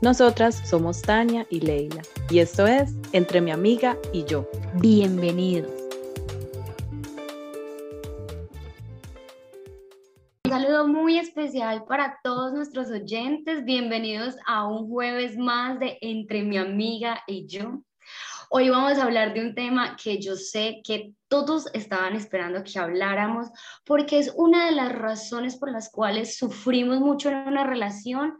Nosotras somos Tania y Leila y esto es Entre mi amiga y yo. Bienvenidos. Un saludo muy especial para todos nuestros oyentes. Bienvenidos a un jueves más de Entre mi amiga y yo. Hoy vamos a hablar de un tema que yo sé que todos estaban esperando que habláramos porque es una de las razones por las cuales sufrimos mucho en una relación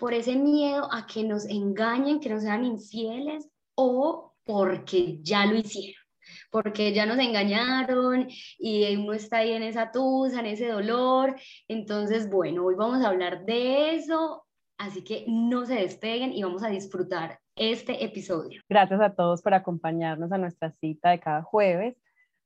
por ese miedo a que nos engañen, que nos sean infieles o porque ya lo hicieron, porque ya nos engañaron y uno está ahí en esa tusa, en ese dolor. Entonces, bueno, hoy vamos a hablar de eso, así que no se despeguen y vamos a disfrutar este episodio. Gracias a todos por acompañarnos a nuestra cita de cada jueves.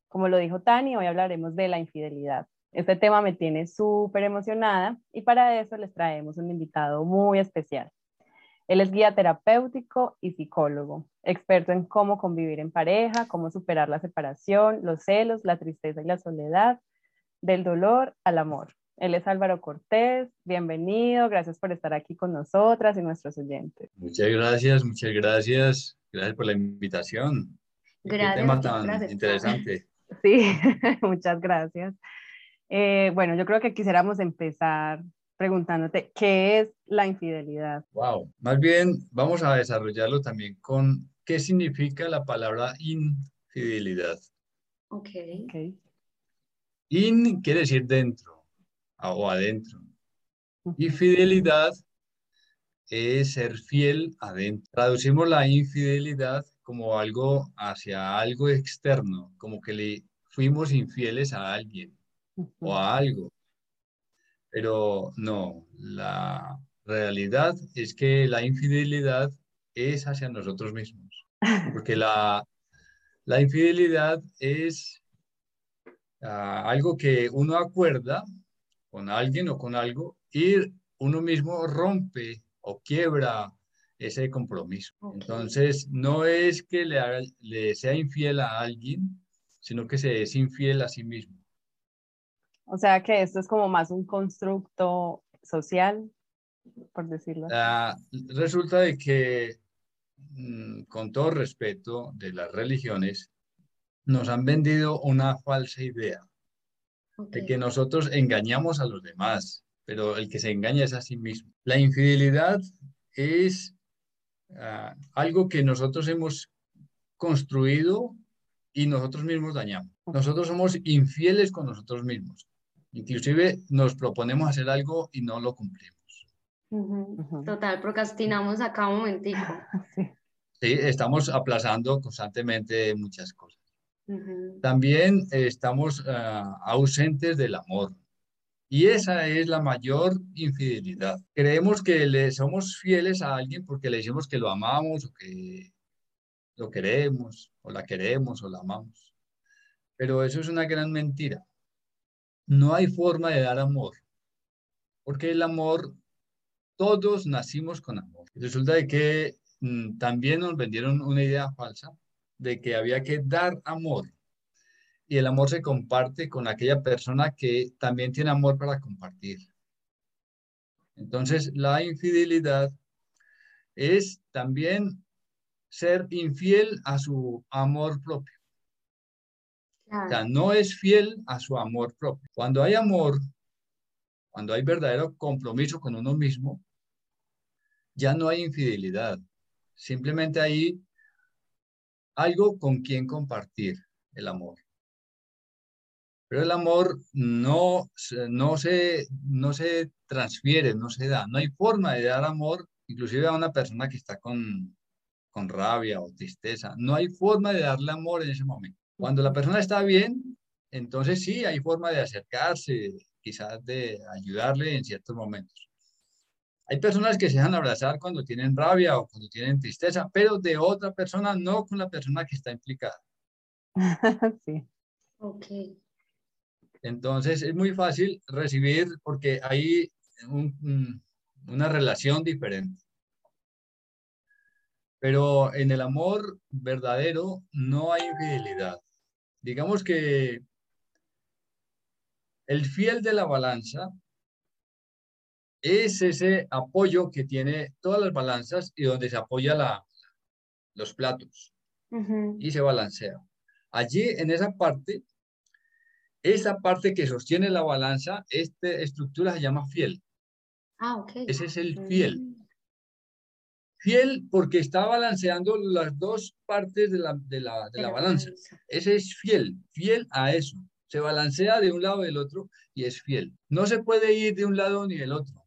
Como lo dijo Tani, hoy hablaremos de la infidelidad. Este tema me tiene súper emocionada y para eso les traemos un invitado muy especial. Él es guía terapéutico y psicólogo, experto en cómo convivir en pareja, cómo superar la separación, los celos, la tristeza y la soledad, del dolor al amor. Él es Álvaro Cortés, bienvenido, gracias por estar aquí con nosotras y nuestros oyentes. Muchas gracias, muchas gracias, gracias por la invitación. Gracias. Qué tema tan interesante. Sí, muchas gracias. Eh, bueno, yo creo que quisiéramos empezar preguntándote, ¿qué es la infidelidad? Wow, más bien vamos a desarrollarlo también con qué significa la palabra infidelidad. Ok. Okay. In quiere decir dentro o adentro. Y fidelidad es ser fiel adentro. Traducimos la infidelidad como algo hacia algo externo, como que le fuimos infieles a alguien o a algo. Pero no, la realidad es que la infidelidad es hacia nosotros mismos. Porque la, la infidelidad es uh, algo que uno acuerda con alguien o con algo y uno mismo rompe o quiebra ese compromiso. Entonces, no es que le, haga, le sea infiel a alguien, sino que se es infiel a sí mismo. O sea que esto es como más un constructo social, por decirlo así. Uh, resulta de que, mm, con todo respeto de las religiones, nos han vendido una falsa idea okay. de que nosotros engañamos a los demás, pero el que se engaña es a sí mismo. La infidelidad es uh, algo que nosotros hemos construido y nosotros mismos dañamos. Nosotros somos infieles con nosotros mismos. Inclusive nos proponemos hacer algo y no lo cumplimos. Uh -huh. Total, procrastinamos acá un momentico. Sí. sí, estamos aplazando constantemente muchas cosas. Uh -huh. También eh, estamos uh, ausentes del amor. Y esa es la mayor infidelidad. Creemos que le somos fieles a alguien porque le decimos que lo amamos o que lo queremos o la queremos o la amamos. Pero eso es una gran mentira no hay forma de dar amor, porque el amor, todos nacimos con amor. Resulta de que mmm, también nos vendieron una idea falsa de que había que dar amor. Y el amor se comparte con aquella persona que también tiene amor para compartir. Entonces, la infidelidad es también ser infiel a su amor propio. No es fiel a su amor propio. Cuando hay amor, cuando hay verdadero compromiso con uno mismo, ya no hay infidelidad. Simplemente ahí algo con quien compartir el amor. Pero el amor no, no, se, no se transfiere, no se da. No hay forma de dar amor, inclusive a una persona que está con, con rabia o tristeza. No hay forma de darle amor en ese momento. Cuando la persona está bien, entonces sí, hay forma de acercarse, quizás de ayudarle en ciertos momentos. Hay personas que se dejan abrazar cuando tienen rabia o cuando tienen tristeza, pero de otra persona, no con la persona que está implicada. sí. Ok. Entonces es muy fácil recibir porque hay una relación diferente. Pero en el amor verdadero no hay infidelidad. Digamos que el fiel de la balanza es ese apoyo que tiene todas las balanzas y donde se apoya la, los platos y se balancea. Allí, en esa parte, esa parte que sostiene la balanza, esta estructura se llama fiel. Ah, ok. Ese es el fiel. Fiel porque está balanceando las dos partes de la, de la, de la balanza. Ese es fiel, fiel a eso. Se balancea de un lado del otro y es fiel. No se puede ir de un lado ni del otro.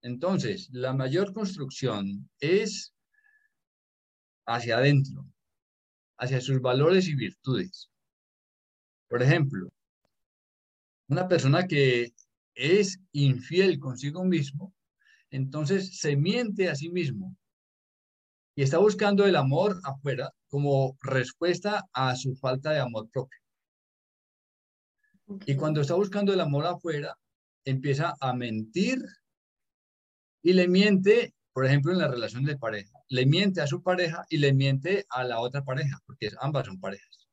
Entonces, la mayor construcción es hacia adentro, hacia sus valores y virtudes. Por ejemplo, una persona que es infiel consigo mismo, entonces se miente a sí mismo y está buscando el amor afuera como respuesta a su falta de amor propio. Y cuando está buscando el amor afuera, empieza a mentir y le miente, por ejemplo, en la relación de pareja, le miente a su pareja y le miente a la otra pareja, porque ambas son parejas.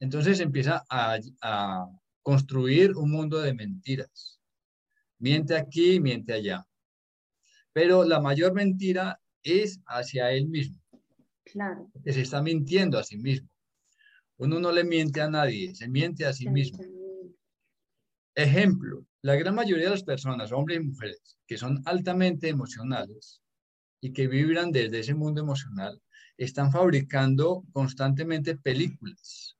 Entonces empieza a, construir un mundo de mentiras. Miente aquí, miente allá. Pero la mayor mentira es hacia él mismo. Claro. Que se está mintiendo a sí mismo. Uno no le miente a nadie, se miente a sí mismo. Ejemplo, la gran mayoría de las personas, hombres y mujeres, que son altamente emocionales y que vibran desde ese mundo emocional, están fabricando constantemente películas.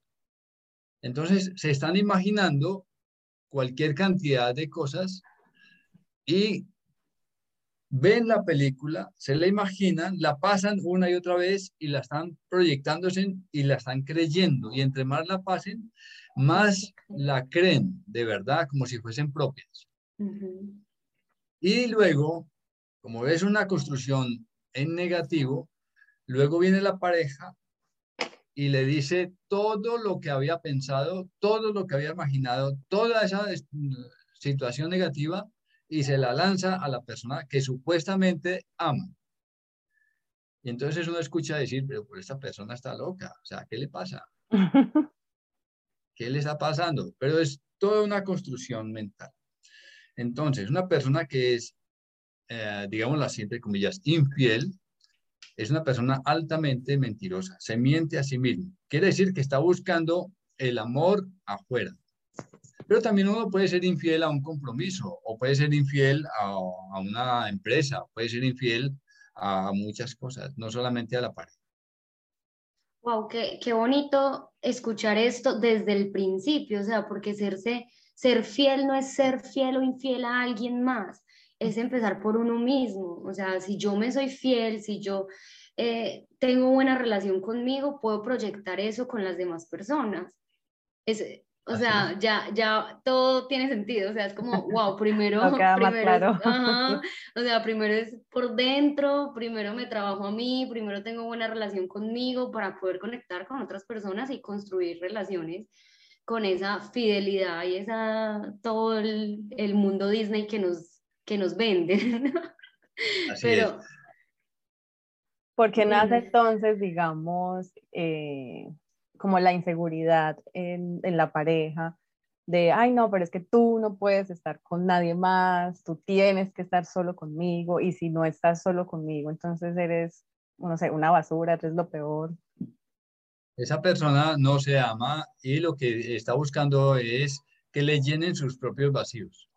Entonces, se están imaginando cualquier cantidad de cosas y ven la película, se la imaginan, la pasan una y otra vez y la están proyectándose y la están creyendo. Y entre más la pasen, más la creen de verdad como si fuesen propias. Y luego, como es una construcción en negativo, luego viene la pareja y le dice todo lo que había pensado, todo lo que había imaginado, toda esa situación negativa y se la lanza a la persona que supuestamente ama. Y entonces uno escucha decir, pero esta persona está loca, o sea, ¿qué le pasa? ¿Qué le está pasando? Pero es toda una construcción mental. Entonces, una persona que es, eh, digamos las entre comillas, infiel, es una persona altamente mentirosa, se miente a sí mismo. Quiere decir que está buscando el amor afuera. Pero también uno puede ser infiel a un compromiso, o puede ser infiel a, a una empresa, puede ser infiel a muchas cosas, no solamente a la pareja. Wow, qué, qué bonito escuchar esto desde el principio, o sea, porque serse, ser fiel no es ser fiel o infiel a alguien más, es empezar por uno mismo. O sea, si yo me soy fiel, si yo eh, tengo buena relación conmigo, puedo proyectar eso con las demás personas. Es, o sea, ya, ya todo tiene sentido, o sea, es como, wow, primero, primero o sea, primero es por dentro, primero me trabajo a mí, primero tengo buena relación conmigo para poder conectar con otras personas y construir relaciones con esa fidelidad y esa, todo el, el mundo Disney que nos, que nos vende. Así Pero, Porque nace entonces, digamos, eh, como la inseguridad en, en, la pareja, de, ay, no, pero es que tú no puedes estar con nadie más, tú tienes que estar solo conmigo, y si no estás solo conmigo, entonces eres, no sé, una basura, eres lo peor. Esa persona no se ama y lo que está buscando es que le llenen sus propios vacíos.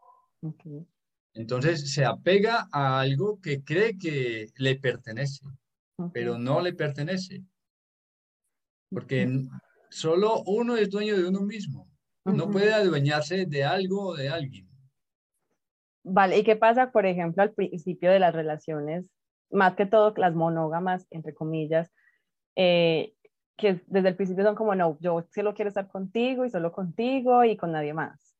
Entonces se apega a algo que cree que le pertenece. pero no le pertenece. Porque solo uno es dueño de uno mismo. No puede adueñarse de algo o de alguien. Vale, ¿y qué pasa, por ejemplo, al principio de las relaciones, más que todo las monógamas, entre comillas, eh, que desde el principio son como, no, yo solo quiero estar contigo y solo contigo y con nadie más.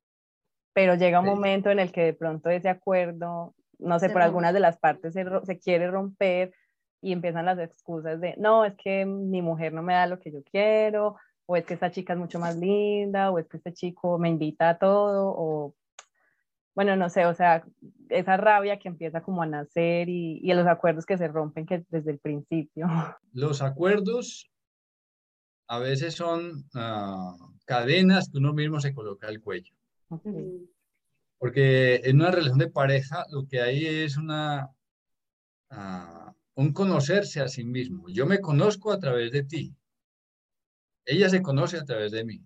Pero llega un momento en el que de pronto ese acuerdo, no sé, por algunas de las partes se, se quiere romper y empiezan las excusas de, no, es que mi mujer no me da lo que yo quiero, o es que esta chica es mucho más linda, o es que este chico me invita a todo, o bueno, no sé, o sea, esa rabia que empieza como a nacer y, y los acuerdos que se rompen que desde el principio. Los acuerdos a veces son ah, cadenas que uno mismo se coloca al cuello. Porque en una relación de pareja lo que hay es una, uh, un conocerse a sí mismo. Yo me conozco a través de ti. Ella se conoce a través de mí.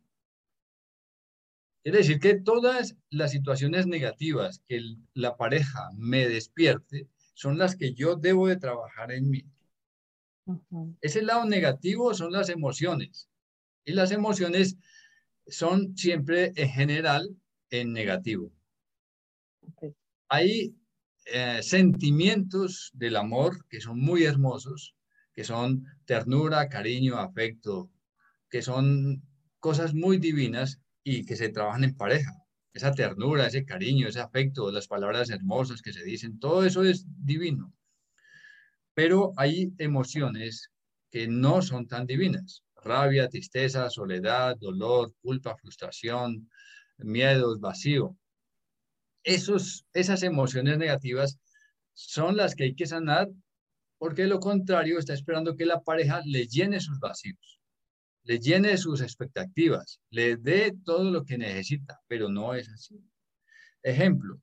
Quiere decir que todas las situaciones negativas que la pareja me despierte son las que yo debo de trabajar en mí. Ese lado negativo son las emociones. Y las emociones son siempre en general en negativo. Hay eh, sentimientos del amor que son muy hermosos, que son ternura, cariño, afecto, que son cosas muy divinas y que se trabajan en pareja. Esa ternura, ese cariño, ese afecto, las palabras hermosas que se dicen, todo eso es divino. Pero hay emociones que no son tan divinas. Rabia, tristeza, soledad, dolor, culpa, frustración, miedos, vacío. Esos, esas emociones negativas son las que hay que sanar porque lo contrario está esperando que la pareja le llene sus vacíos, le llene sus expectativas, le dé todo lo que necesita, pero no es así. Ejemplo,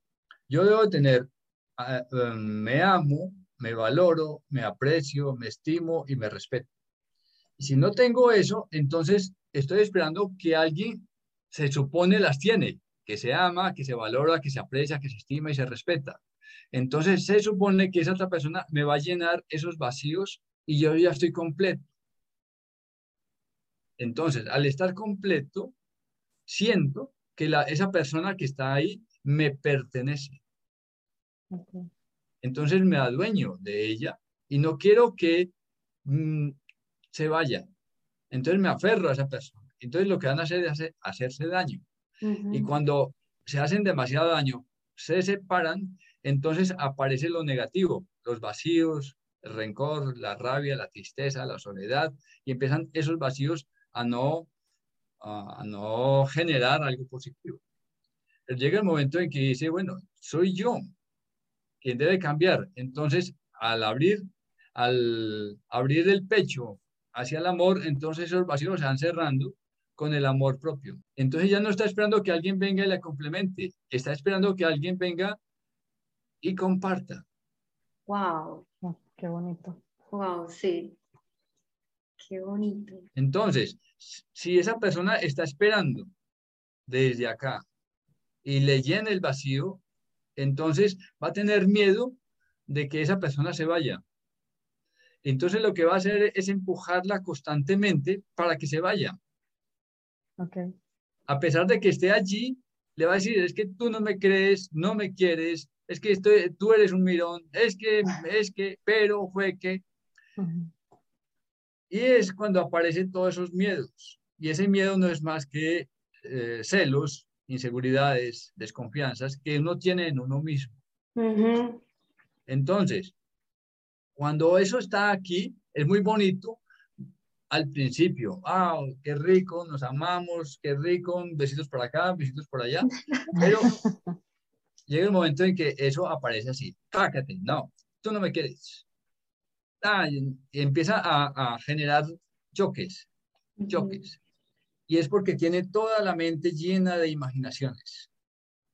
yo debo tener, ah, em, me amo, me valoro, me aprecio, me estimo y me respeto. Y si no tengo eso, entonces estoy esperando que alguien se supone las tiene, que se ama, que se valora, que se aprecia, que se estima y se respeta. Entonces se supone que esa otra persona me va a llenar esos vacíos y yo ya estoy completo. Entonces, al estar completo, siento que la, esa persona que está ahí me pertenece. Entonces me adueño de ella y no quiero que mm, se vaya. Entonces me aferro a esa persona. Entonces lo que van a hacer es hacerse daño. Y cuando se hacen demasiado daño, se separan, entonces aparece lo negativo, los vacíos, el rencor, la rabia, la tristeza, la soledad, y empiezan esos vacíos a no, a no generar algo positivo. Llega el momento en que dice, bueno, soy yo quien debe cambiar. Entonces, al abrir, al abrir el pecho hacia el amor, entonces esos vacíos se van cerrando con el amor propio. Entonces ya no está esperando que alguien venga y la complemente, está esperando que alguien venga y comparta. Wow, qué bonito. Wow, sí. Qué bonito. Entonces, si esa persona está esperando desde acá y le llena el vacío, entonces va a tener miedo de que esa persona se vaya. Entonces lo que va a hacer es empujarla constantemente para que se vaya. Okay. A pesar de que esté allí, le va a decir, es que tú no me crees, no me quieres, es que estoy, tú eres un mirón, es que, es que, pero fue que. Y es cuando aparecen todos esos miedos. Y ese miedo no es más que eh, celos, inseguridades, desconfianzas que uno tiene en uno mismo. Entonces, cuando eso está aquí, es muy bonito al principio. ¡Ah, qué rico! Nos amamos, qué rico, besitos por acá, besitos por allá. Pero llega el momento en que eso aparece así. Pácate, no, tú no me quieres. Ah, y empieza a, a generar choques, choques. Y es porque tiene toda la mente llena de imaginaciones,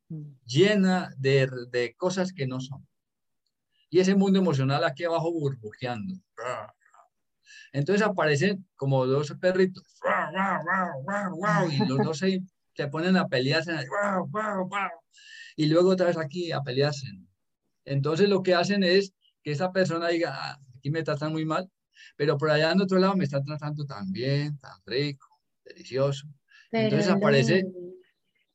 mm. llena de, de cosas que no son. Y ese mundo emocional aquí abajo burbujeando. Entonces aparecen como dos perritos. Y los dos se, se ponen a pelearse. Y luego otra vez aquí a pelearse. Entonces lo que hacen es que esa persona diga, ah, aquí me tratan muy mal, pero por allá en otro lado me están tratando tan bien, tan rico, delicioso. entonces aparece,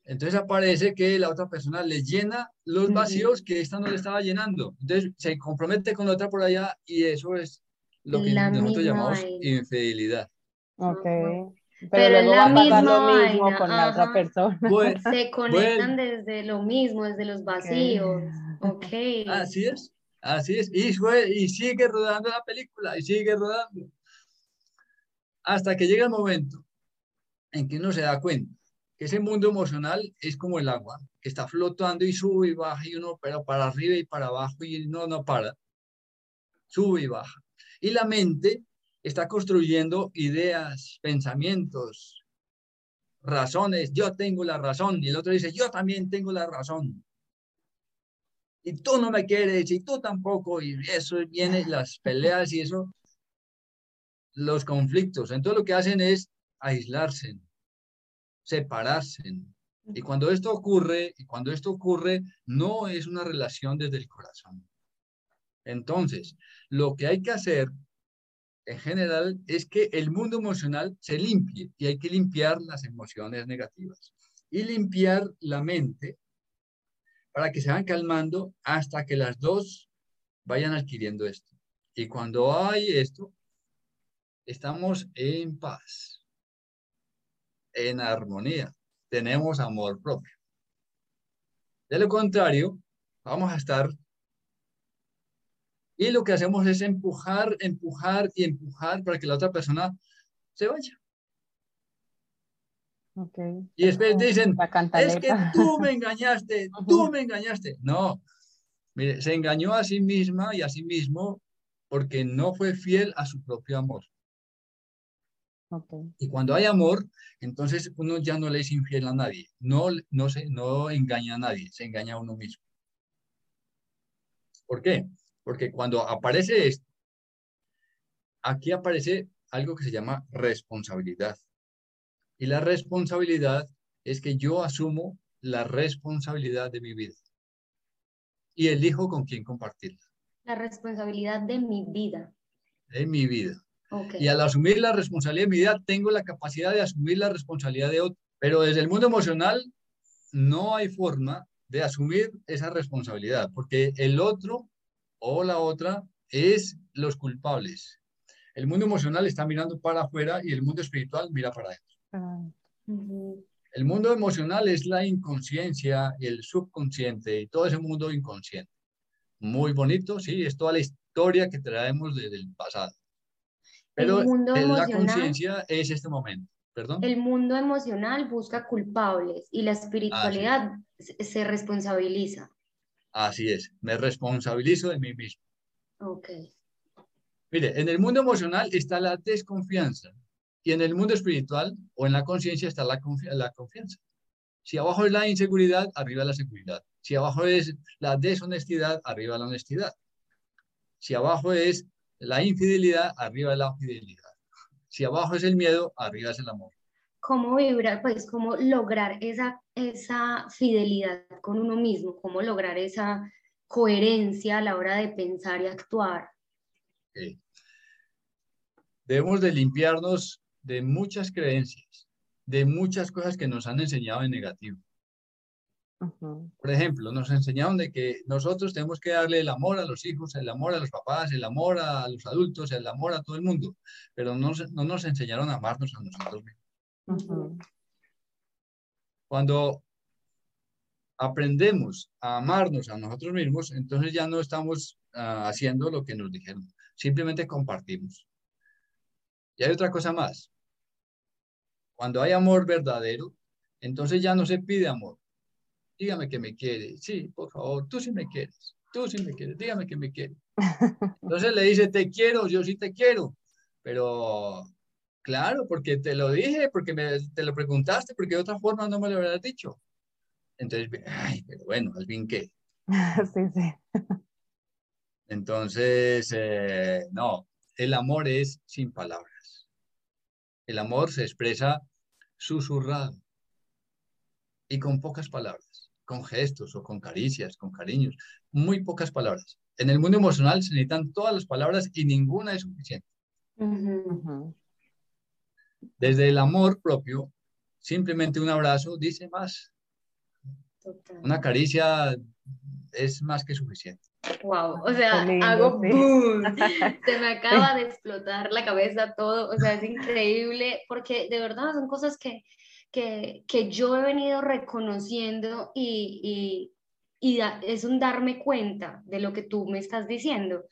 entonces aparece que la otra persona le llena los vacíos que esta no le estaba llenando. Entonces se compromete con la otra por allá y eso es lo que nosotros llamamos infidelidad. Ok. Pero, luego va a pasar lo mismo con la otra persona. se conectan desde lo mismo, desde los vacíos. Ok. Así es, así es. Y, fue, y sigue rodando la película, y sigue rodando. Hasta que llega el momento en que uno se da cuenta que ese mundo emocional es como el agua, que está flotando y sube y baja, y uno pero para arriba y para abajo, y no, no para. Sube y baja. Y la mente está construyendo ideas, pensamientos, razones. Yo tengo la razón. Y el otro dice, yo también tengo la razón. Y tú no me quieres, y tú tampoco. Y eso viene, las peleas y eso, los conflictos. Entonces lo que hacen es aislarse, separarse. Y cuando esto ocurre, y cuando esto ocurre, no es una relación desde el corazón. Entonces, lo que hay que hacer en general es que el mundo emocional se limpie y hay que limpiar las emociones negativas y limpiar la mente para que se vayan calmando hasta que las dos vayan adquiriendo esto. Y cuando hay esto, estamos en paz, en armonía, tenemos amor propio. De lo contrario, vamos a estar y lo que hacemos es empujar, empujar y empujar para que la otra persona se vaya. Okay. Y después dicen, es que tú me engañaste, tú me engañaste. No, mire, se engañó a sí misma y a sí mismo porque no fue fiel a su propio amor. Okay. Y cuando hay amor, entonces uno ya no le es infiel a nadie, no, no, se, no engaña a nadie, se engaña a uno mismo. ¿Por qué? Porque cuando aparece esto, aquí aparece algo que se llama responsabilidad. Y la responsabilidad es que yo asumo la responsabilidad de mi vida y elijo con quién compartirla. La responsabilidad de mi vida. De mi vida. Y al asumir la responsabilidad de mi vida, tengo la capacidad de asumir la responsabilidad de otro. Pero desde el mundo emocional, no hay forma de asumir esa responsabilidad, porque el otro o la otra es los culpables. El mundo emocional está mirando para afuera y el mundo espiritual mira para adentro. El mundo emocional es la inconsciencia, el subconsciente y todo ese mundo inconsciente. Muy bonito, sí, es toda la historia que traemos desde el pasado. Pero la conciencia es este momento. ¿Perdón? El mundo emocional busca culpables y la espiritualidad se responsabiliza. Así es, me responsabilizo de mí mismo. Ok. Mire, en el mundo emocional está la desconfianza y en el mundo espiritual o en la conciencia está la, la confianza. Si abajo es la inseguridad, arriba la seguridad. Si abajo es la deshonestidad, arriba la honestidad. Si abajo es la infidelidad, arriba la fidelidad. Si abajo es el miedo, arriba es el amor cómo vibrar, pues cómo lograr esa, esa fidelidad con uno mismo, cómo lograr esa coherencia a la hora de pensar y actuar. Debemos de limpiarnos de muchas creencias, de muchas cosas que nos han enseñado en negativo. Por ejemplo, nos enseñaron de que nosotros tenemos que darle el amor a los hijos, el amor a los papás, el amor a los adultos, el amor a todo el mundo, pero no, no nos enseñaron a amarnos a nosotros mismos. Cuando aprendemos a amarnos a nosotros mismos, entonces ya no estamos ah, haciendo lo que nos dijeron, simplemente compartimos. Y hay otra cosa más. Cuando hay amor verdadero, entonces ya no se pide amor. Dígame que me quiere. Sí, por favor, tú sí me quieres. Tú sí me quieres. Dígame que me quiere. Entonces le dice, te quiero, yo sí te quiero. Pero Claro, porque te lo dije, porque me, te lo preguntaste, porque de otra forma no me lo hubieras dicho. Entonces, ay, pero bueno, al fin qué. sí, sí. Entonces, eh, no, el amor es sin palabras. El amor se expresa susurrado y con pocas palabras, con gestos o con caricias, con cariños, muy pocas palabras. En el mundo emocional se necesitan todas las palabras y ninguna es suficiente. Desde el amor propio, simplemente un abrazo dice más. Una caricia es más que suficiente. Wow, o sea, hago boom. Se me acaba de explotar la cabeza todo, o sea, es increíble porque de verdad son cosas que, que, que yo he venido reconociendo y, y, y es un darme cuenta de lo que tú me estás diciendo,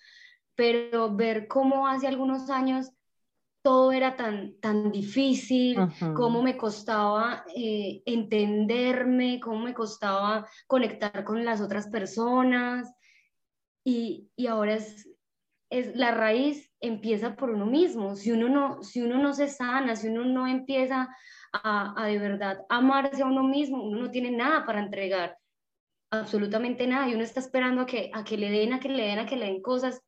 pero ver cómo hace algunos años todo era tan, tan difícil, cómo me costaba eh, entenderme, cómo me costaba conectar con las otras personas. Y, y, ahora es, es la raíz empieza por uno mismo. Si uno no, si uno no se sana, si uno no empieza a, a de verdad amarse a uno mismo, uno no tiene nada para entregar, absolutamente nada. Y uno está esperando a que, a que le den, a que le den, a que le den cosas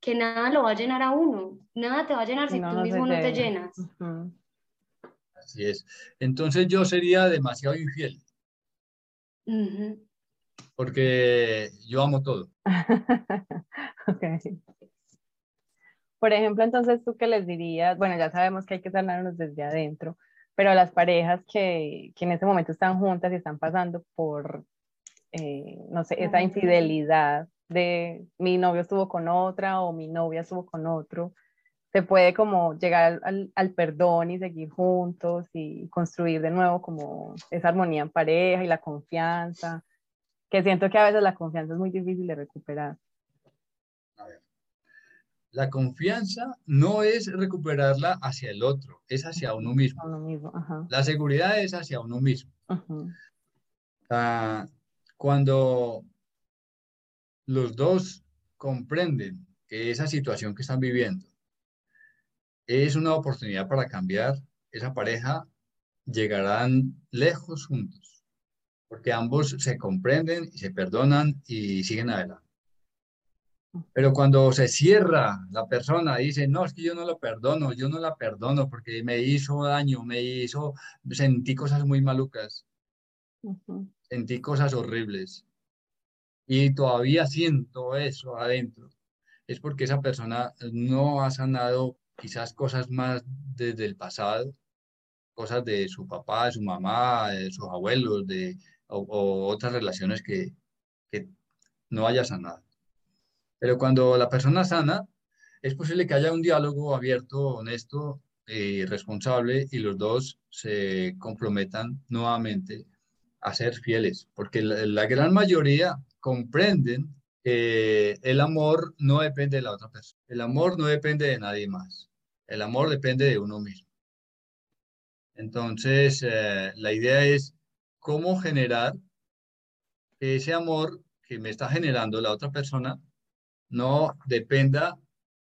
que nada lo va a llenar a uno, nada te va a llenar si tú mismo no te llenas. Así es. Entonces yo sería demasiado infiel. Porque yo amo todo. Por ejemplo, entonces tú qué les dirías, bueno, ya sabemos que hay que sanarnos desde adentro, pero a las parejas que, que en ese momento están juntas y están pasando por, eh, no sé, esa infidelidad, de mi novio estuvo con otra o mi novia estuvo con otro. Se puede como llegar al, al, perdón y seguir juntos y construir de nuevo como esa armonía en pareja y la confianza, que siento que a veces la confianza es muy difícil de recuperar. A ver. La confianza no es recuperarla hacia el otro, es hacia uno mismo. Uno mismo La seguridad es hacia uno mismo. Uh cuando los dos comprenden que esa situación que están viviendo es una oportunidad para cambiar, esa pareja llegarán lejos juntos, porque ambos se comprenden y se perdonan y siguen adelante. Pero cuando se cierra la persona dice, no, es que yo no lo perdono, yo no la perdono porque me hizo daño, me hizo, sentí cosas muy malucas, sentí cosas horribles y todavía siento eso adentro, es porque esa persona no ha sanado quizás cosas más desde el pasado, cosas de su papá, de su mamá, de sus abuelos, de, o, otras relaciones que, que no haya sanado. Pero cuando la persona sana, es posible que haya un diálogo abierto, honesto y responsable y los dos se comprometan nuevamente a ser fieles, porque la gran mayoría comprenden que el amor no depende de la otra persona. El amor no depende de nadie más. El amor depende de uno mismo. Entonces, eh, la idea es cómo generar ese amor que me está generando la otra persona no dependa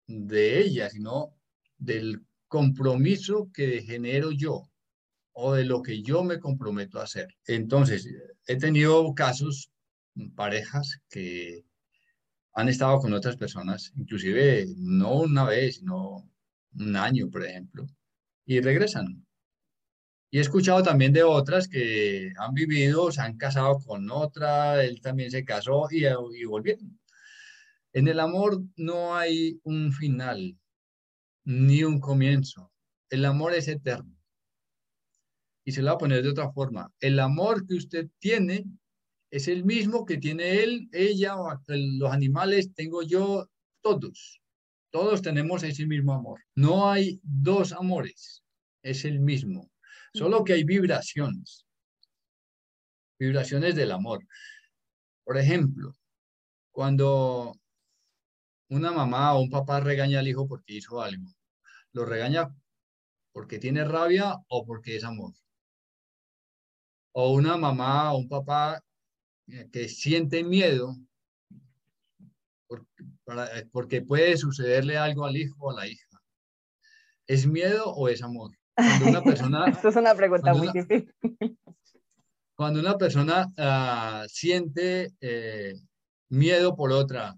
de ella, sino del compromiso que genero yo o de lo que yo me comprometo a hacer. Entonces, he tenido casos parejas que han estado con otras personas, inclusive no una vez, sino un año, por ejemplo, y regresan. Y he escuchado también de otras que han vivido, se han casado con otra, él también se casó y, y volvieron. En el amor no hay un final, ni un comienzo. El amor es eterno. Y se lo voy a poner de otra forma. El amor que usted tiene es el mismo que tiene él, ella, o los animales, tengo yo, todos. Todos tenemos ese mismo amor. No hay dos amores, es el mismo. Solo que hay vibraciones. Vibraciones del amor. Por ejemplo, cuando una mamá o un papá regaña al hijo porque hizo algo, lo regaña porque tiene rabia o porque es amor. O una mamá o un papá que siente miedo eh, porque, puede sucederle algo al hijo o a la hija. ¿Es miedo o es amor? Cuando una persona... Esto es una pregunta muy difícil. Cuando una persona ah, siente eh, miedo por otra,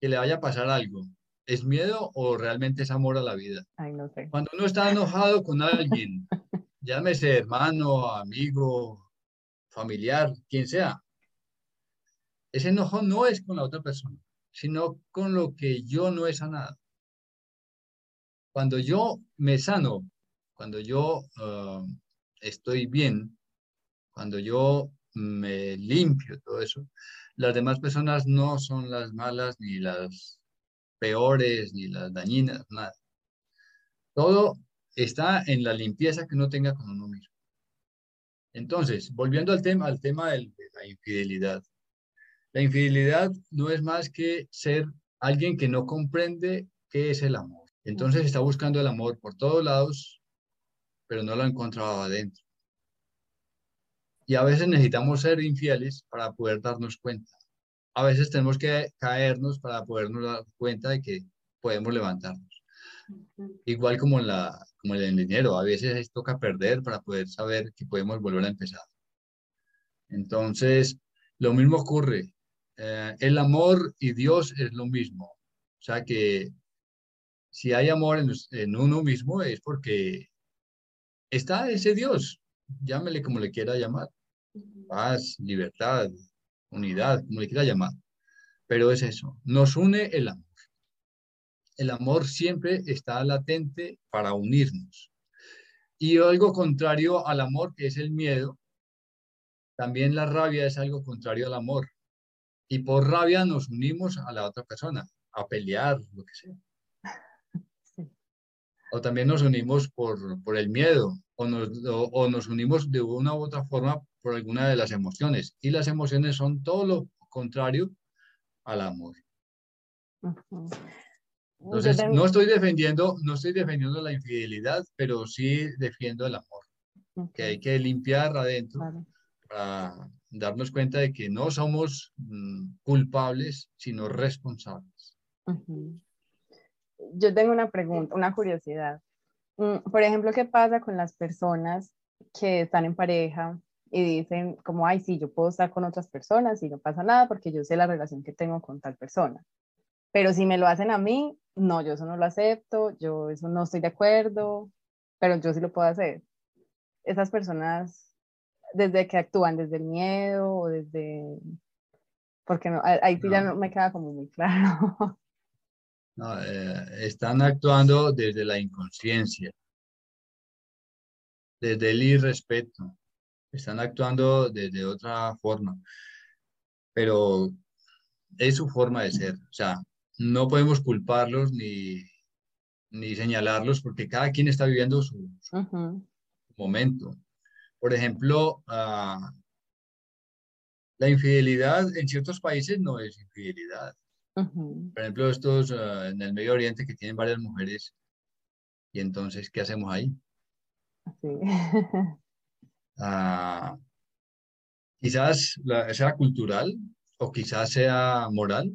que le vaya a pasar algo, ¿es miedo o realmente es amor a la vida? Ay, no sé. Cuando uno está enojado con alguien, llámese hermano, amigo, familiar, quien sea. Ese enojo no es con la otra persona, sino con lo que yo no he sanado. Cuando yo me sano, cuando yo ah, estoy bien, cuando yo me limpio todo eso, las demás personas no son las malas, ni las peores, ni las dañinas, nada. Todo está en la limpieza que uno tenga con uno mismo. Entonces, volviendo al tema, al tema de la infidelidad. La infidelidad no es más que ser alguien que no comprende qué es el amor. Entonces está buscando el amor por todos lados, pero no lo ha encontrado adentro. Y a veces necesitamos ser infieles para poder darnos cuenta. A veces tenemos que caernos para podernos dar cuenta de que podemos levantarnos. Igual como, la, como en el dinero, a veces toca perder para poder saber que podemos volver a empezar. Entonces, lo mismo ocurre. Eh, el amor y Dios es lo mismo. O sea que si hay amor en, uno mismo es porque está ese Dios, llámele como le quiera llamar, paz, libertad, unidad, como le quiera llamar. Pero es eso, nos une el amor. El amor siempre está latente para unirnos. Y algo contrario al amor, es el miedo, también la rabia es algo contrario al amor. Y por rabia nos unimos a la otra persona, a pelear, lo que sea o también nos unimos por, por el miedo, o nos, o, nos unimos de una u otra forma por alguna de las emociones. Y las emociones son todo lo contrario al amor. Entonces, no estoy defendiendo, no estoy defendiendo la infidelidad, pero sí defiendo el amor, que hay que limpiar adentro para darnos cuenta de que no somos mm, culpables, sino responsables yo tengo una pregunta, una curiosidad. Mm, por ejemplo, ¿qué pasa con las personas que están en pareja y dicen como, ay, sí, yo puedo estar con otras personas y no pasa nada porque yo sé la relación que tengo con tal persona? Pero si me lo hacen a mí, no, yo eso no lo acepto, yo eso no estoy de acuerdo, pero yo sí lo puedo hacer. Esas personas, desde que actúan, desde el miedo o desde... Porque no, ahí sí ya no me queda como muy claro. Eh, están actuando desde la inconsciencia, desde el irrespeto, están actuando desde otra forma, pero es su forma de ser, o sea, no podemos culparlos ni, ni señalarlos porque cada quien está viviendo su, momento. Por ejemplo, ah, la infidelidad en ciertos países no es infidelidad. Por ejemplo, estos ah, en el Medio Oriente que tienen varias mujeres. Y entonces, ¿qué hacemos ahí? Ah, quizás sea cultural o quizás sea moral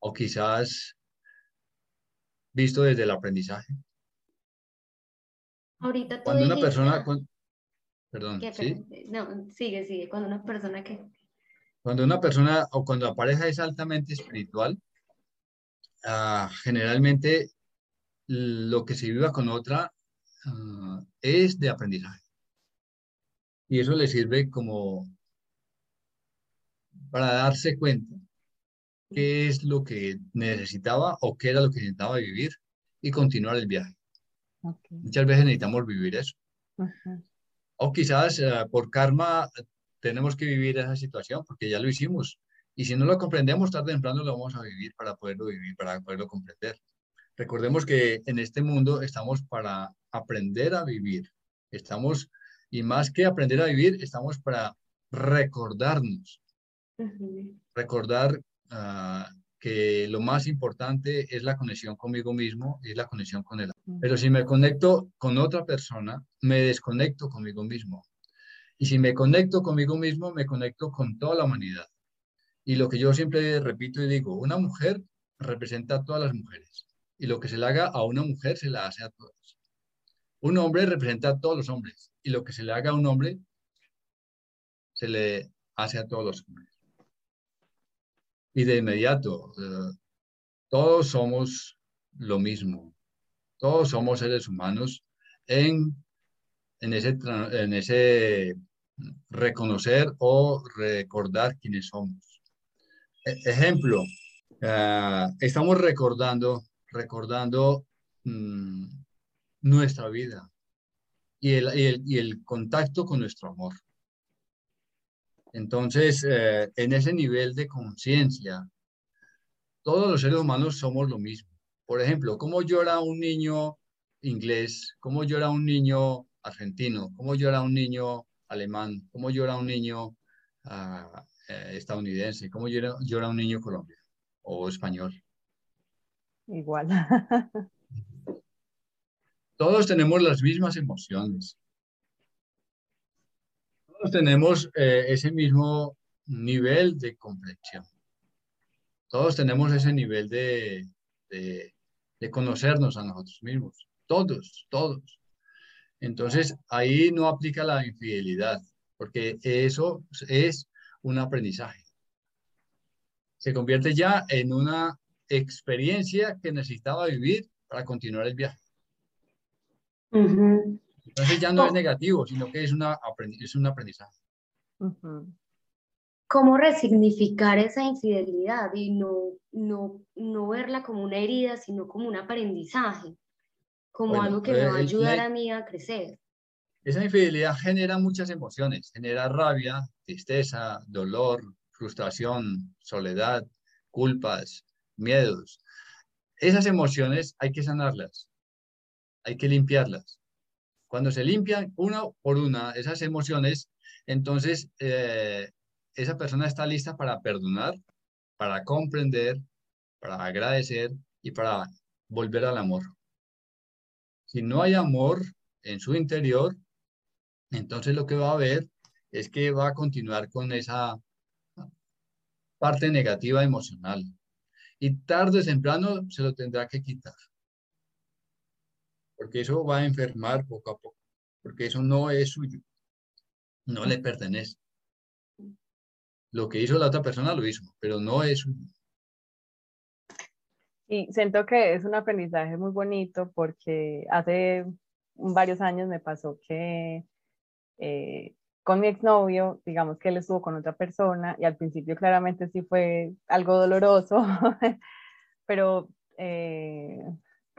o quizás visto desde el aprendizaje. Ahorita cuando una persona, perdón, ¿sí? No, sigue, sigue. Cuando una persona que cuando una persona o cuando la pareja es altamente espiritual, ah, generalmente lo que se viva con otra ah, es de aprendizaje. Y eso le sirve como para darse cuenta qué es lo que necesitaba o qué era lo que necesitaba vivir y continuar el viaje. Muchas veces necesitamos vivir eso. O quizás ah, por karma tenemos que vivir esa situación porque ya lo hicimos. Y si no lo comprendemos, tarde o temprano lo vamos a vivir para poderlo vivir, para poderlo comprender. Recordemos que en este mundo estamos para aprender a vivir. Estamos, y más que aprender a vivir, estamos para recordarnos. Recordar ah, que lo más importante es la conexión conmigo mismo y es la conexión con él. Pero si me conecto con otra persona, me desconecto conmigo mismo. Y si me conecto conmigo mismo, me conecto con toda la humanidad. Y lo que yo siempre repito y digo, una mujer representa a todas las mujeres. Y lo que se le haga a una mujer se la hace a todas. Un hombre representa a todos los hombres. Y lo que se le haga a un hombre se le hace a todos los hombres. Y de inmediato, todos somos lo mismo. Todos somos seres humanos en, en, ese, en ese reconocer o recordar quiénes somos. E, ejemplo, eh, estamos recordando recordando mm, nuestra vida y el, y, el, contacto con nuestro amor. Entonces, eh, en ese nivel de conciencia, todos los seres humanos somos lo mismo. Por ejemplo, ¿cómo llora un niño inglés? ¿Cómo llora un niño argentino? ¿Cómo llora un niño alemán? ¿Cómo llora un niño ah, eh, estadounidense? ¿Cómo llora, llora un niño colombiano o español? Igual. Todos tenemos las mismas emociones. Todos tenemos eh, ese mismo nivel de comprensión. Todos tenemos ese nivel de, de, conocernos a nosotros mismos. Todos, todos. Entonces, ahí no aplica la infidelidad, porque eso es un aprendizaje. Se convierte ya en una experiencia que necesitaba vivir para continuar el viaje. Entonces ya no es negativo, sino que es, una, es un aprendizaje. ¿Cómo resignificar esa infidelidad y no, no, no verla como una herida, sino como un aprendizaje? Como algo que me va a ayudar a mí a crecer. Esa infidelidad genera muchas emociones, genera rabia, tristeza, dolor, frustración, soledad, culpas, miedos. Esas emociones hay que sanarlas, hay que limpiarlas. Cuando se limpian una por una esas emociones, entonces eh, esa persona está lista para perdonar, para comprender, para agradecer y para volver al amor. Si no hay amor en su interior, entonces lo que va a haber es que va a continuar con esa parte negativa emocional y tarde o temprano se lo tendrá que quitar. Porque eso va a enfermar poco a poco, porque eso no es suyo, no le pertenece. Lo que hizo la otra persona lo hizo, pero no es suyo. Y siento que es un aprendizaje muy bonito porque hace varios años me pasó que eh, con mi exnovio, digamos que él estuvo con otra persona y al principio claramente sí fue algo doloroso, pero eh,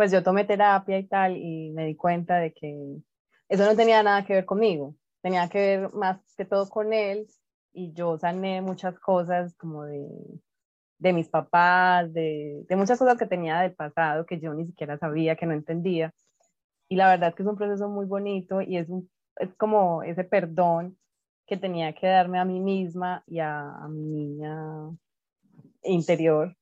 pues yo tomé terapia y tal y me di cuenta de que eso no tenía nada que ver conmigo, tenía que ver más que todo con él y yo sané muchas cosas como de, de mis papás, de, de muchas cosas que tenía del pasado que yo ni siquiera sabía, que no entendía. Y la verdad que es un proceso muy bonito y es un es como ese perdón que tenía que darme a mí misma y a, mi niña interior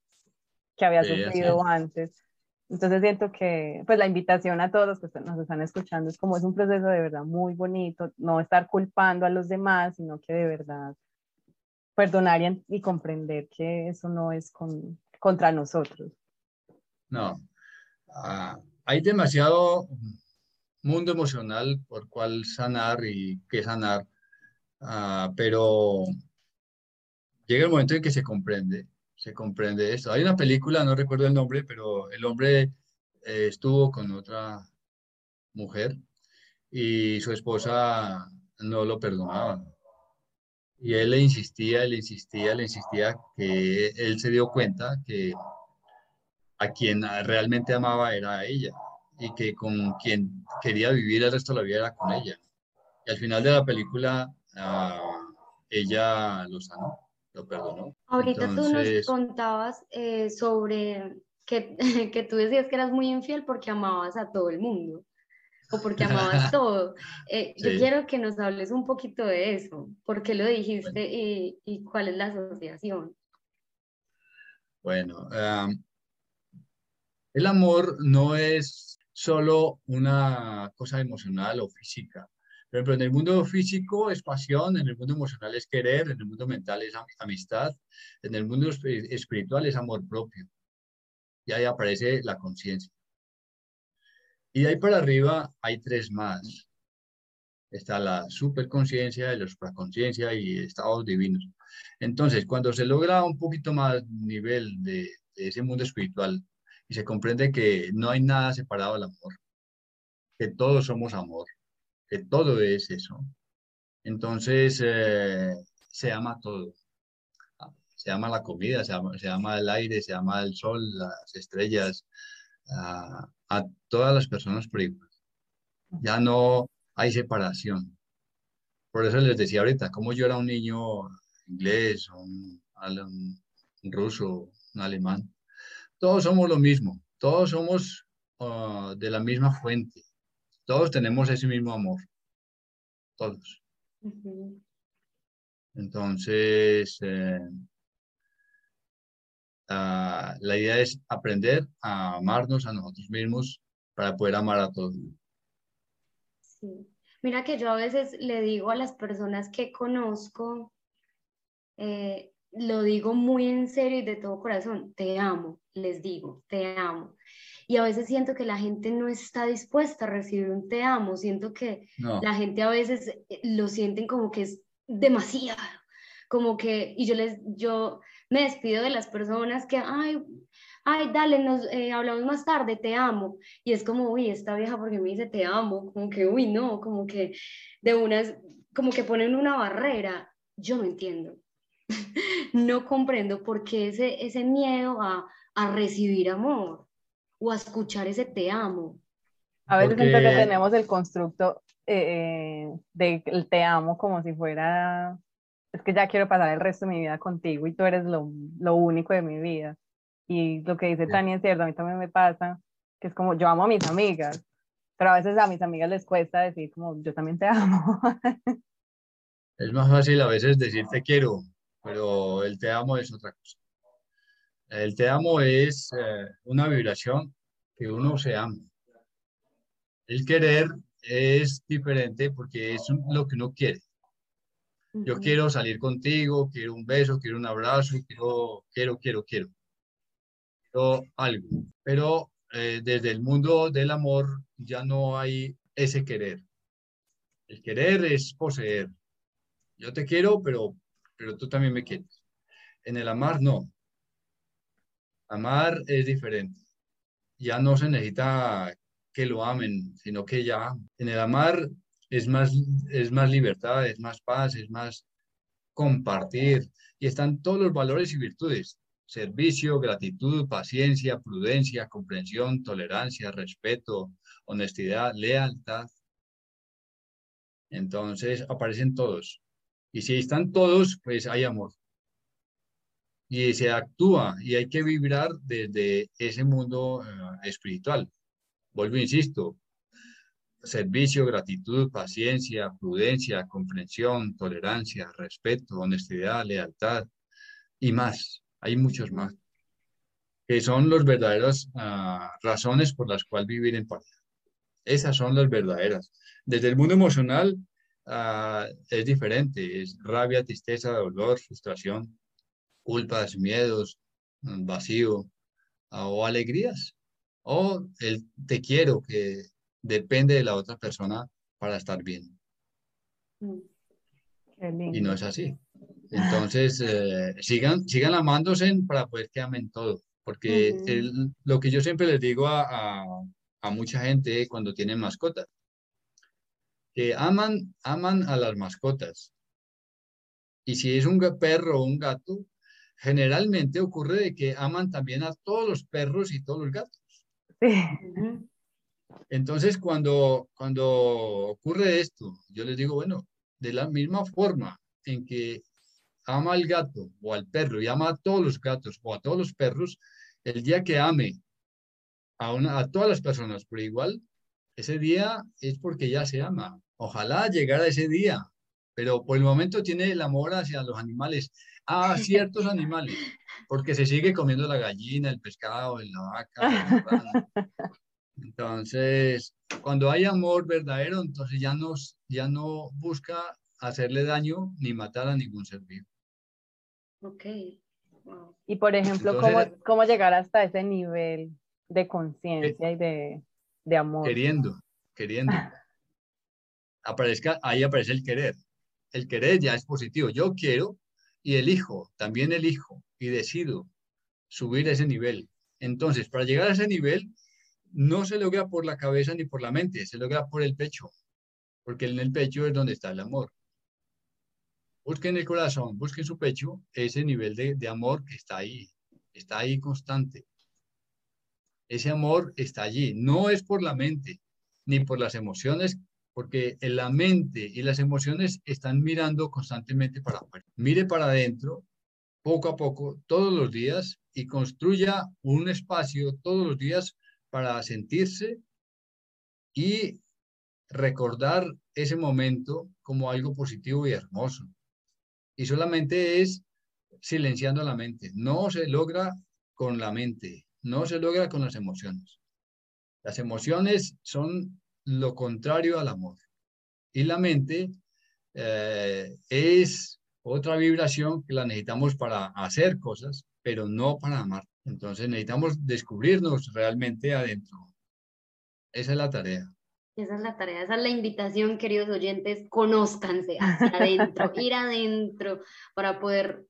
que había sufrido antes. Entonces siento que pues la invitación a todos los que nos están escuchando es como es un proceso de verdad muy bonito, no estar culpando a los demás, sino que de verdad perdonar y, comprender que eso no es con, contra nosotros. No, ah, hay demasiado mundo emocional por cual sanar y qué sanar, ah, pero llega el momento en que se comprende, se comprende esto. Hay una película, no recuerdo el nombre, pero el hombre eh, estuvo con otra mujer y su esposa no lo perdonaba. Y él le insistía, le insistía, le insistía que él se dio cuenta que a quien realmente amaba era a ella y que con quien quería vivir el resto de la vida era con ella. Y al final de la película, ah, ella lo sanó, lo perdonó. Ahorita tú nos contabas eh, sobre que, que tú decías que eras muy infiel porque amabas a todo el mundo o porque amabas todo. Eh, yo quiero que nos hables un poquito de eso. ¿Por qué lo dijiste y, y, cuál es la asociación? Bueno, el amor no es solo una cosa emocional o física. Por ejemplo, en el mundo físico es pasión, en el mundo emocional es querer, en el mundo mental es amistad, en el mundo espiritual es amor propio. Y ahí aparece la conciencia. Y de ahí para arriba hay tres más. Está la superconciencia, la supraconciencia y estados divinos. Entonces, cuando se logra un poquito más nivel de ese mundo espiritual, y se comprende que no hay nada separado del amor, que todos somos amor, que todo es eso. Entonces eh, se ama todo. Se ama la comida, se ama, el aire, se ama el sol, las estrellas, a todas las personas por igual. Ya no hay separación. Por eso les decía ahorita, como yo era un niño inglés, un, un ruso, un alemán, todos somos lo mismo, todos somos ah, de la misma fuente, todos tenemos ese mismo amor, todos. Entonces, eh, la idea es aprender a amarnos a nosotros mismos para poder amar a todos. Sí. Mira que yo a veces le digo a las personas que conozco, eh, lo digo muy en serio y de todo corazón, te amo, les digo, te amo. Y a veces siento que la gente no está dispuesta a recibir un te amo, siento que la gente a veces eh, lo sienten como que es demasiado, como que, y yo les, yo me despido de las personas que, ay, ay, dale, nos eh, hablamos más tarde, te amo. Y es como, uy, esta vieja porque me dice te amo, como que, uy, no, como que de unas, como que ponen una barrera. Yo no entiendo. no comprendo por qué ese, ese miedo a, a recibir amor o a escuchar ese te amo. A veces siento que tenemos el constructo eh, eh del te amo como si fuera, es que ya quiero pasar el resto de mi vida contigo y tú eres lo, lo único de mi vida. Y lo que dice Tania es cierto, a mí también me pasa, que es como yo amo a mis amigas, pero a veces a mis amigas les cuesta decir como yo también te amo. Es más fácil a veces decir te quiero, pero el te amo es otra cosa. El te amo es eh, una vibración que uno se ama. El querer es diferente porque es lo que uno quiere. Yo quiero salir contigo, quiero un beso, quiero un abrazo, quiero, quiero, quiero, quiero algo, pero eh, desde el mundo del amor ya no hay ese querer. El querer es poseer. Yo te quiero, pero, pero tú también me quieres. En el amar, no. Amar es diferente. Ya no se necesita que lo amen, sino que ya en el amar es más, es más libertad, es más paz, es más compartir y están todos los valores y virtudes servicio, gratitud, paciencia, prudencia, comprensión, tolerancia, respeto, honestidad, lealtad. Entonces aparecen todos. Y si están todos, pues hay amor. Y se actúa y hay que vibrar desde ese mundo eh, espiritual. Vuelvo, insisto, servicio, gratitud, paciencia, prudencia, comprensión, tolerancia, respeto, honestidad, lealtad y más hay muchos más, que son las verdaderas ah, razones por las cuales vivir en pareja. Esas son las verdaderas. Desde el mundo emocional ah, es diferente, es rabia, tristeza, dolor, frustración, culpas, miedos, mm, vacío ah, o alegrías. O el te quiero que depende de la otra persona para estar bien. Mm. Y no es así. Entonces, eh, sigan, sigan amándose para poder que amen todo. Porque lo que yo siempre les digo a, a, mucha gente cuando tienen mascotas, que aman, aman a las mascotas. Y si es un perro o un gato, generalmente ocurre de que aman también a todos los perros y todos los gatos. Entonces, cuando, cuando ocurre esto, yo les digo, bueno, de la misma forma en que ama al gato o al perro y ama a todos los gatos o a todos los perros, el día que ame a, una, a todas las personas por igual, ese día es porque ya se ama. Ojalá llegara ese día, pero por el momento tiene el amor hacia los animales, a ciertos animales, porque se sigue comiendo la gallina, el pescado, la vaca. Entonces, cuando hay amor verdadero, entonces ya, nos, ya no busca hacerle daño ni matar a ningún ser vivo. Ok. Y por ejemplo, ¿cómo, llegar hasta ese nivel de conciencia y de, de, amor? Queriendo, queriendo. Aparezca, ahí aparece el querer. El querer ya es positivo. Yo quiero y elijo, también elijo y decido subir a ese nivel. Entonces, para llegar a ese nivel, no se logra por la cabeza ni por la mente, se logra por el pecho, porque en el pecho es donde está el amor. Busquen el corazón, busquen su pecho, ese nivel de, amor que está ahí, está ahí constante. Ese amor está allí, no es por la mente ni por las emociones, porque la mente y las emociones están mirando constantemente para afuera. Mire para adentro, poco a poco, todos los días, y construya un espacio todos los días para sentirse y recordar ese momento como algo positivo y hermoso. Y solamente es silenciando la mente. No se logra con la mente, no se logra con las emociones. Las emociones son lo contrario al amor. Y la mente eh, es otra vibración que la necesitamos para hacer cosas, pero no para amar. Entonces necesitamos descubrirnos realmente adentro. Esa es la tarea. Esa es la tarea, esa es la invitación, queridos oyentes, conózcanse hacia adentro, ir adentro para poder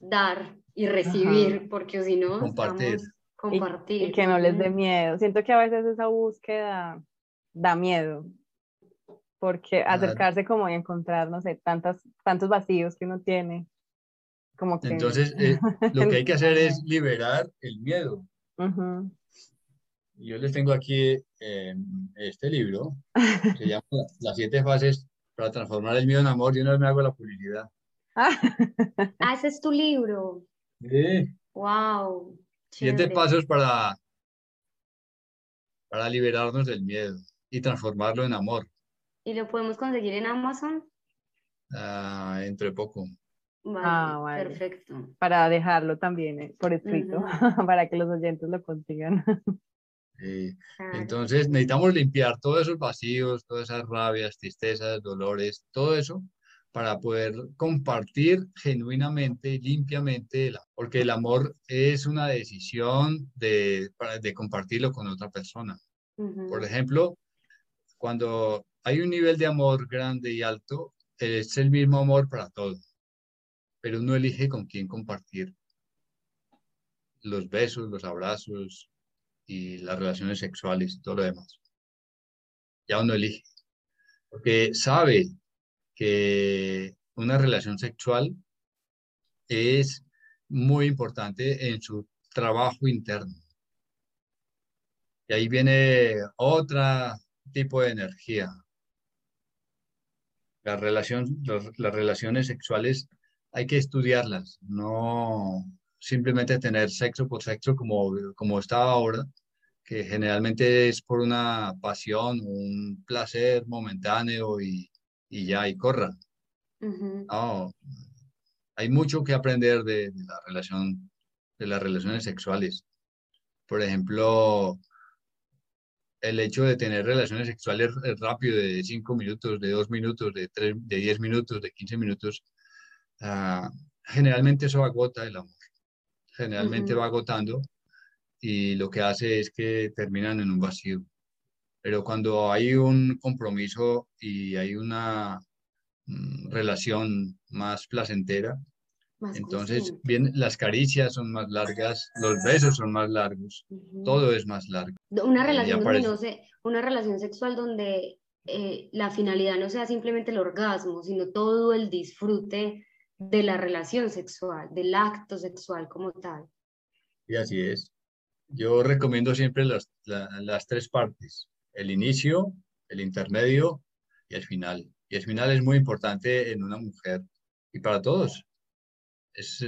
dar y recibir, porque si no, compartir. compartir. Y, que no les dé miedo. Siento que a veces esa búsqueda da miedo, porque acercarse como y encontrar, no sé, tantas, tantos vacíos que uno tiene. Como que... Entonces, eh, lo que hay que hacer es liberar el miedo. Yo les tengo aquí eh, este libro, se llama Las siete fases para transformar el miedo en amor. y una vez me hago la publicidad. Ah, ese es tu libro. Sí. Wow. Siete pasos para, para liberarnos del miedo y transformarlo en amor. ¿Y lo podemos conseguir en Amazon? Ah, entre poco. ah, Perfecto. Para dejarlo también eh, por escrito, para que los oyentes lo consigan. Entonces necesitamos limpiar todos esos vacíos, todas esas rabias, tristezas, dolores, todo eso para poder compartir genuinamente y limpiamente, porque el amor es una decisión de, de compartirlo con otra persona. Por ejemplo, cuando hay un nivel de amor grande y alto, es el mismo amor para todos, pero uno elige con quién compartir los besos, los abrazos y las relaciones sexuales y todo lo demás. Ya uno elige, porque sabe que una relación sexual es muy importante en su trabajo interno. Y ahí viene otra tipo de energía. La relación, las relaciones sexuales hay que estudiarlas, no simplemente tener sexo por sexo como, como está ahora, que generalmente es por una pasión, un placer momentáneo y, y ya, y corra. hay mucho que aprender de, de, la relación, de las relaciones sexuales. Por ejemplo, el hecho de tener relaciones sexuales rápido de 5 minutos, de 2 minutos, de, 3, de 10 minutos, de 15 minutos, uh, generalmente eso agota el amor. Generalmente uh -huh. va agotando y lo que hace es que terminan en un vacío. Pero cuando hay un compromiso y hay una mm, relación más placentera, más entonces bien, las caricias son más largas, los besos son más largos, uh -huh. todo es más largo. Una relación, donde no se, una relación sexual donde eh, la finalidad no sea simplemente el orgasmo, sino todo el disfrute de la relación sexual, del acto sexual como tal. Y así es. Yo recomiendo siempre las, la, las tres partes, el inicio, el intermedio y el final. Y el final es muy importante en una mujer y para todos. Es,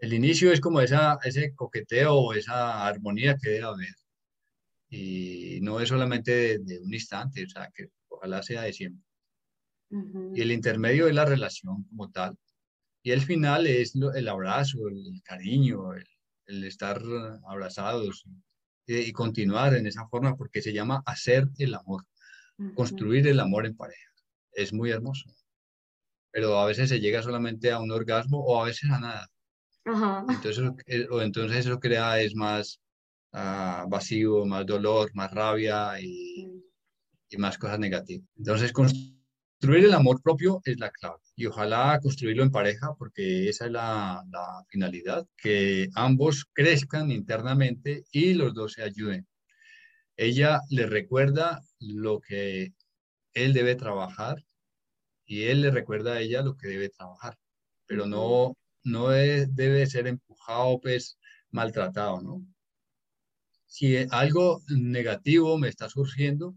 el inicio es como esa, ese coqueteo o esa armonía que debe haber. Y no es solamente de, de un instante, o sea, que ojalá sea de siempre. Uh -huh. Y el intermedio es la relación como tal. Y el final es lo, el abrazo, el cariño, el, el estar abrazados y, y, continuar en esa forma porque se llama hacer el amor, uh -huh. construir el amor en pareja. Es muy hermoso. Pero a veces se llega solamente a un orgasmo o a veces a nada. Entonces, o entonces eso crea es más uh, vacío, más dolor, más rabia y, más cosas negativas. Entonces, construir el amor propio es la clave y ojalá construirlo en pareja porque esa es la, la, finalidad, que ambos crezcan internamente y los dos se ayuden. Ella le recuerda lo que él debe trabajar y él le recuerda a ella lo que debe trabajar, pero no, no es, debe ser empujado, pues maltratado, ¿no? si algo negativo me está surgiendo,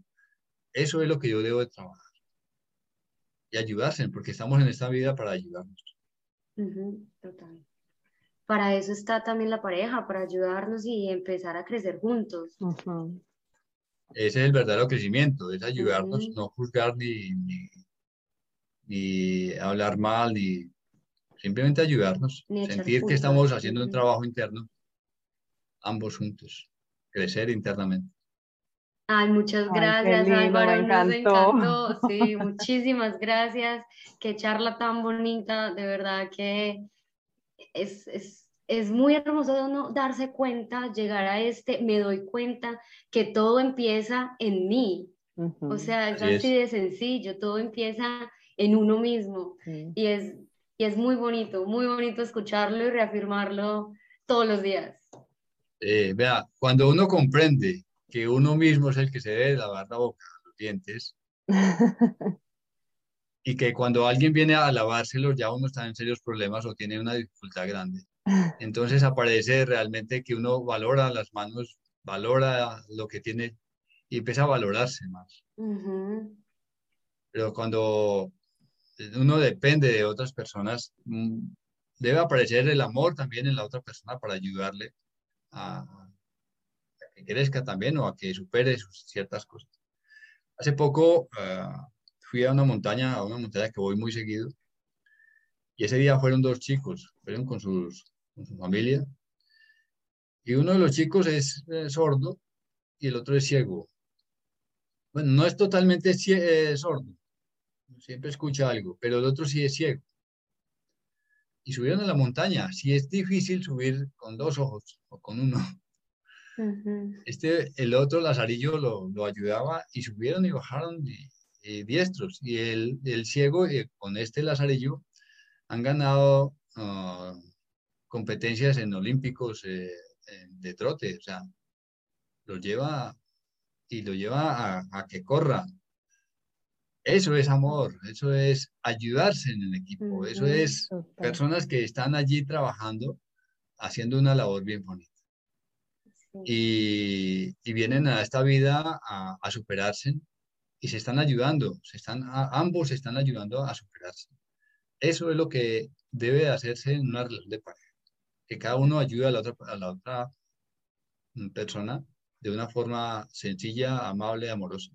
eso es lo que yo debo de trabajar. Y ayudarse, porque estamos en esta vida para ayudarnos. total. Para eso está también la pareja, para ayudarnos y empezar a crecer juntos. Ese es el verdadero crecimiento, es ayudarnos, no juzgar ni, ni, hablar mal, ni simplemente ayudarnos, sentir que estamos haciendo un trabajo interno, ambos juntos, crecer internamente. Ay, muchas gracias, Álvaro. Nos encantó. Sí, muchísimas gracias. Qué charla tan bonita. De verdad que es, es, es muy hermoso de uno darse cuenta, llegar a este, me doy cuenta que todo empieza en mí. O sea, es así, de sencillo, todo empieza en uno mismo. Y, es, y es muy bonito, muy bonito escucharlo y reafirmarlo todos los días. Eh, vea, cuando uno comprende que uno mismo es el que se debe lavar la boca, los dientes, y que cuando alguien viene a lavárselos ya uno está en serios problemas o tiene una dificultad grande. Entonces aparece realmente que uno valora las manos, valora lo que tiene y empieza a valorarse más. Pero cuando uno depende de otras personas, mm, debe aparecer el amor también en la otra persona para ayudarle a, que crezca también o a que supere ciertas cosas. Hace poco ah, fui a una montaña, a una montaña que voy muy seguido, y ese día fueron dos chicos, fueron con, sus, con su familia, y uno de los chicos es sordo y el otro es ciego. Bueno, no es totalmente eh, sordo, siempre escucha algo, pero el otro sí es ciego. Y subieron a la montaña. Si es difícil subir con dos ojos o con uno. Este, el otro Lazarillo lo, lo, ayudaba y subieron y bajaron diestros. Y el, el ciego eh, con este Lazarillo han ganado ah, competencias en olímpicos eh, de trote. O sea, lo lleva y lo lleva a, a que corra eso es amor, eso es ayudarse en el equipo, eso es personas que están allí trabajando, haciendo una labor bien bonita. Y, vienen a esta vida a, superarse y se están ayudando, se están, ambos se están ayudando a superarse. Eso es lo que debe hacerse en una relación de pareja, que cada uno ayude a la otra, a la otra persona de una forma sencilla, amable, amorosa.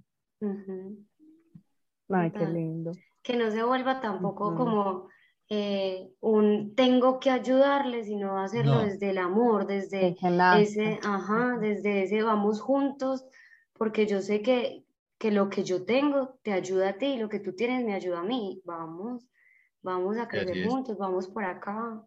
Ay, qué lindo. Que no se vuelva tampoco como eh, un tengo que ayudarle, sino hacerlo desde el amor, desde ese, ajá, desde ese vamos juntos, porque yo sé que, que lo que yo tengo te ayuda a ti y lo que tú tienes me ayuda a mí. Vamos, vamos a crecer juntos, vamos por acá.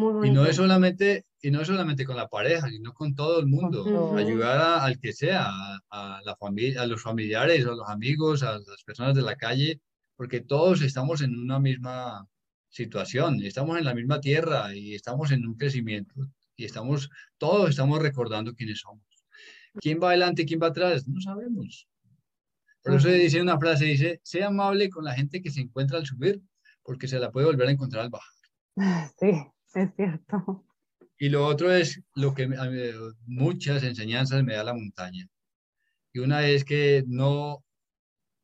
Muy y no es solamente y no es solamente con la pareja, sino con todo el mundo. Ayudar al que sea, a, la familia, a los familiares, a los amigos, a las personas de la calle, porque todos estamos en una misma situación, estamos en la misma tierra y estamos en un crecimiento y estamos, todos estamos recordando quiénes somos. ¿Quién va adelante, quién va atrás? No sabemos. Por eso dice una frase, dice, sea amable con la gente que se encuentra al subir, porque se la puede volver a encontrar al bajar. Sí, es cierto. Y lo otro es lo que muchas enseñanzas me da la montaña. Y una es que no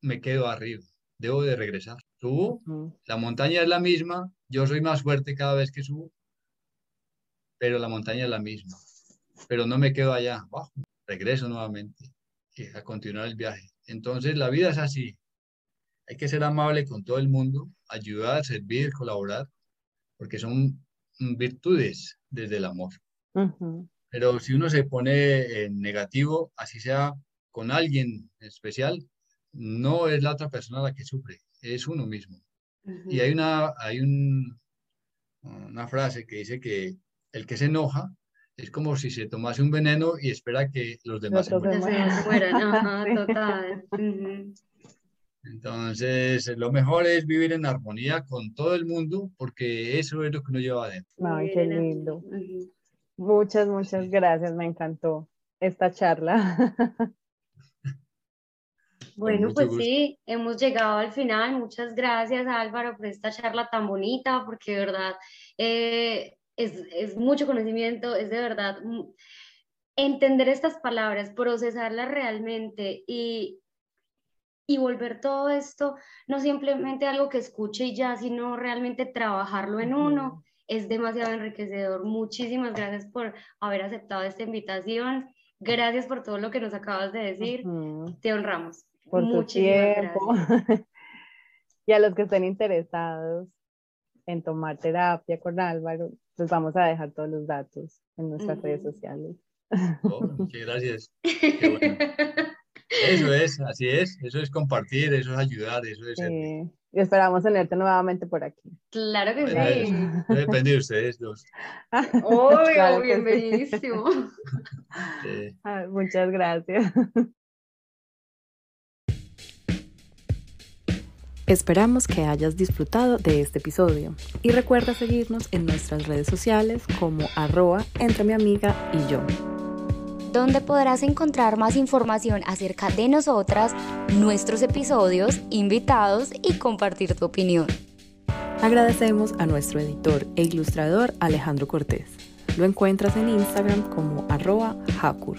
me quedo arriba, debo de regresar. Subo, la montaña es la misma, yo soy más fuerte cada vez que subo, pero la montaña es la misma. Pero no me quedo allá abajo, regreso nuevamente y a continuar el viaje. Entonces la vida es así. Hay que ser amable con todo el mundo, ayudar, servir, colaborar, porque son virtudes desde el amor. Pero si uno se pone en negativo, así sea con alguien especial, no es la otra persona la que sufre, es uno mismo. Y hay una, hay un, una frase que dice que el que se enoja es como si se tomase un veneno y espera que los demás se mueran. total. Entonces, lo mejor es vivir en armonía con todo el mundo porque eso es lo que uno lleva adentro. Ay, qué lindo. Muchas, muchas gracias, me encantó esta charla. Bueno, pues sí, hemos llegado al final. Muchas gracias Álvaro por esta charla tan bonita, porque de verdad eh, es, es, mucho conocimiento, es de verdad entender estas palabras, procesarlas realmente y, y volver todo esto no simplemente algo que escuche y ya, sino realmente trabajarlo en uno, es demasiado enriquecedor. Muchísimas gracias por haber aceptado esta invitación. Gracias por todo lo que nos acabas de decir. Te honramos. Por Muchísimas tu tiempo. y a los que estén interesados en tomar terapia con Álvaro, les vamos a dejar todos los datos en nuestras redes sociales. Oh, gracias. Eso es, así es, eso es compartir, eso es ayudar, eso es... Sí. Y esperamos tenerte nuevamente por aquí. Claro que sí. depende de ustedes dos. Obvio, bienvenidísimo. muchas gracias. Esperamos que hayas disfrutado de este episodio y recuerda seguirnos en nuestras redes sociales como arroba entre mi amiga y yo donde podrás encontrar más información acerca de nosotras, nuestros episodios, invitados y compartir tu opinión. Agradecemos a nuestro editor e ilustrador Alejandro Cortés. Lo encuentras en Instagram como arroba Hakur.